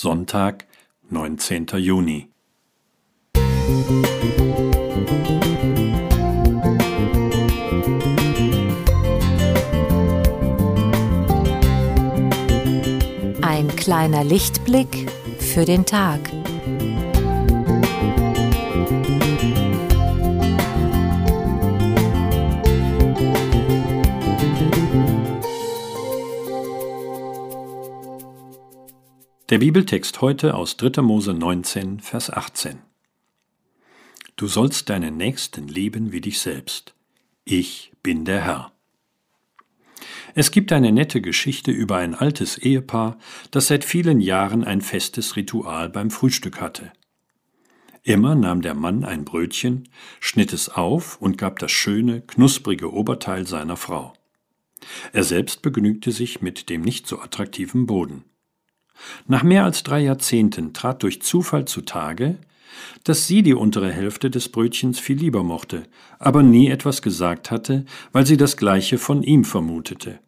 Sonntag, 19. Juni. Ein kleiner Lichtblick für den Tag. Der Bibeltext heute aus 3. Mose 19, Vers 18. Du sollst deinen Nächsten lieben wie dich selbst. Ich bin der Herr. Es gibt eine nette Geschichte über ein altes Ehepaar, das seit vielen Jahren ein festes Ritual beim Frühstück hatte. Immer nahm der Mann ein Brötchen, schnitt es auf und gab das schöne, knusprige Oberteil seiner Frau. Er selbst begnügte sich mit dem nicht so attraktiven Boden. Nach mehr als drei Jahrzehnten trat durch Zufall zutage, dass sie die untere Hälfte des Brötchens viel lieber mochte, aber nie etwas gesagt hatte, weil sie das gleiche von ihm vermutete.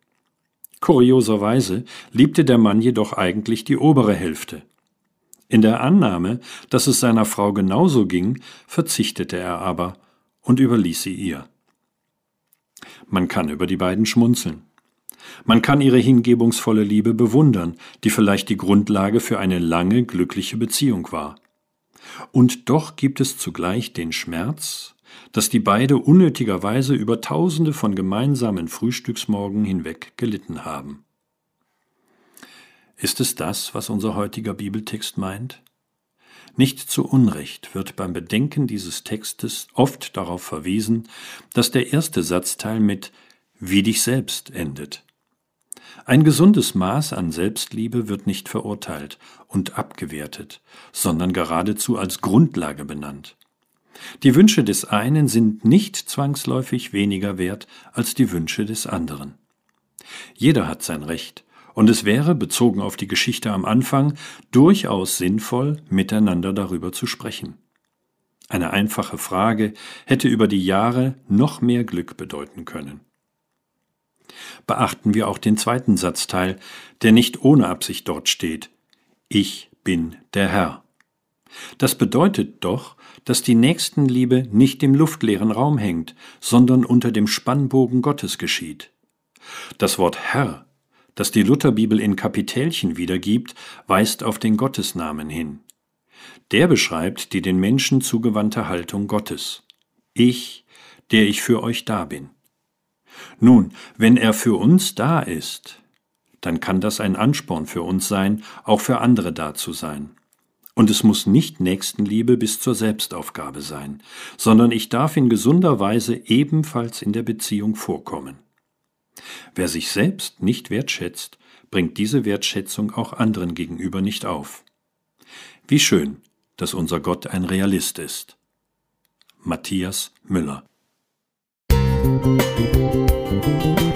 Kurioserweise liebte der Mann jedoch eigentlich die obere Hälfte. In der Annahme, dass es seiner Frau genauso ging, verzichtete er aber und überließ sie ihr. Man kann über die beiden schmunzeln. Man kann ihre hingebungsvolle Liebe bewundern, die vielleicht die Grundlage für eine lange, glückliche Beziehung war. Und doch gibt es zugleich den Schmerz, dass die beide unnötigerweise über tausende von gemeinsamen Frühstücksmorgen hinweg gelitten haben. Ist es das, was unser heutiger Bibeltext meint? Nicht zu Unrecht wird beim Bedenken dieses Textes oft darauf verwiesen, dass der erste Satzteil mit wie dich selbst endet. Ein gesundes Maß an Selbstliebe wird nicht verurteilt und abgewertet, sondern geradezu als Grundlage benannt. Die Wünsche des einen sind nicht zwangsläufig weniger wert als die Wünsche des anderen. Jeder hat sein Recht, und es wäre, bezogen auf die Geschichte am Anfang, durchaus sinnvoll, miteinander darüber zu sprechen. Eine einfache Frage hätte über die Jahre noch mehr Glück bedeuten können beachten wir auch den zweiten Satzteil, der nicht ohne Absicht dort steht. Ich bin der Herr. Das bedeutet doch, dass die Nächstenliebe nicht im luftleeren Raum hängt, sondern unter dem Spannbogen Gottes geschieht. Das Wort Herr, das die Lutherbibel in Kapitälchen wiedergibt, weist auf den Gottesnamen hin. Der beschreibt die den Menschen zugewandte Haltung Gottes. Ich, der ich für euch da bin. Nun, wenn er für uns da ist, dann kann das ein Ansporn für uns sein, auch für andere da zu sein. Und es muss nicht Nächstenliebe bis zur Selbstaufgabe sein, sondern ich darf in gesunder Weise ebenfalls in der Beziehung vorkommen. Wer sich selbst nicht wertschätzt, bringt diese Wertschätzung auch anderen gegenüber nicht auf. Wie schön, dass unser Gott ein Realist ist. Matthias Müller Musik Thank you.